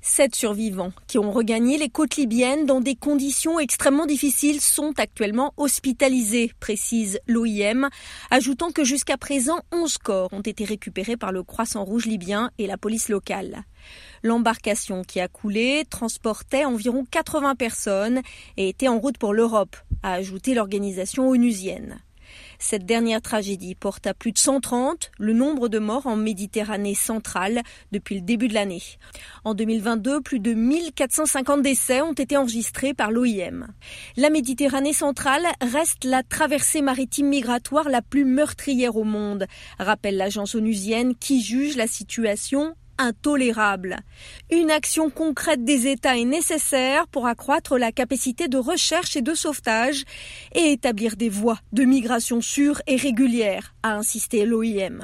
Sept survivants qui ont regagné les côtes libyennes dans des conditions extrêmement difficiles sont actuellement hospitalisés, précise l'OIM, ajoutant que jusqu'à présent 11 corps ont été récupérés par le Croissant Rouge libyen et la police locale. L'embarcation qui a coulé transportait environ 80 personnes et était en route pour l'Europe, a ajouté l'organisation onusienne. Cette dernière tragédie porte à plus de 130 le nombre de morts en Méditerranée centrale depuis le début de l'année. En 2022, plus de 1450 décès ont été enregistrés par l'OIM. La Méditerranée centrale reste la traversée maritime migratoire la plus meurtrière au monde, rappelle l'agence onusienne qui juge la situation intolérable. Une action concrète des États est nécessaire pour accroître la capacité de recherche et de sauvetage et établir des voies de migration sûres et régulières, a insisté l'OIM.